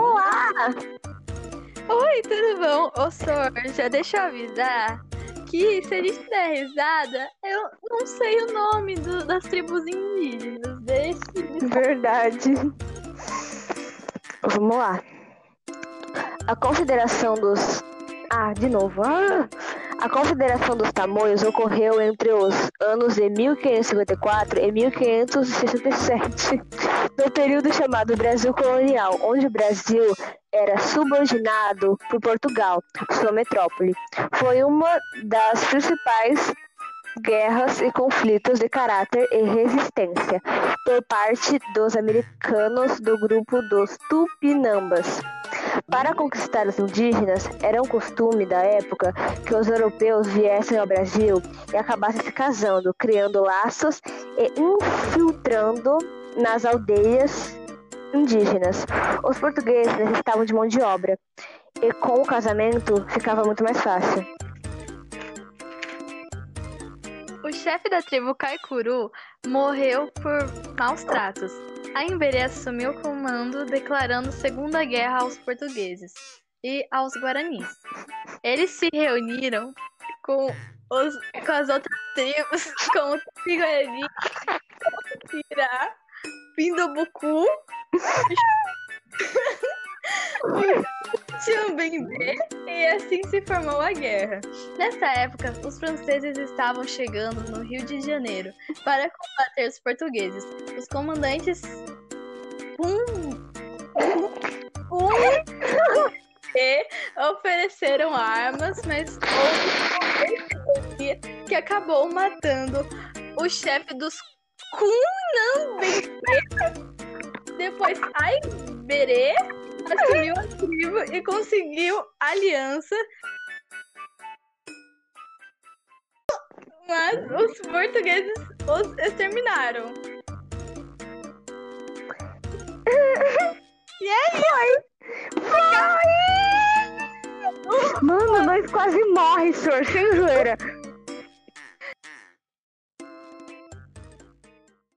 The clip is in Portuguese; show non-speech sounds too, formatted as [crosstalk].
Olá! Oi, tudo bom? Ô, senhor, já deixa eu avisar que se a gente der risada, eu não sei o nome do- das tribos indígenas. Deixa Verdade. Vamos lá. A consideração dos. Ah, de novo. Ah! A consideração dos tamoios ocorreu entre os anos de 1554 e 1567, no período chamado Brasil Colonial, onde o Brasil era subordinado por Portugal, sua metrópole. Foi uma das principais guerras e conflitos de caráter e resistência por parte dos americanos do grupo dos Tupinambas. Para conquistar os indígenas, era um costume da época que os europeus viessem ao Brasil e acabassem se casando, criando laços e infiltrando nas aldeias indígenas. Os portugueses necessitavam de mão de obra e com o casamento ficava muito mais fácil. O chefe da tribo Kaikuru morreu por maus tratos. A Emberê assumiu o comando, declarando Segunda Guerra aos portugueses e aos guaranis. Eles se reuniram com, os, com as outras tribos, [laughs] como o Tupi-Guarani, Pirá, Pindobucu, [laughs] Tiambendê, e assim se formou a guerra. Nessa época, os franceses estavam chegando no Rio de Janeiro para combater os portugueses. Os comandantes um, um, e ofereceram armas, mas que acabou matando o chefe dos Kunambendê. Depois, Aiberê assumiu a tribo e conseguiu aliança. Mas os portugueses os exterminaram. [laughs] E aí? Mano, nós quase morre, senhor, sem zoeira.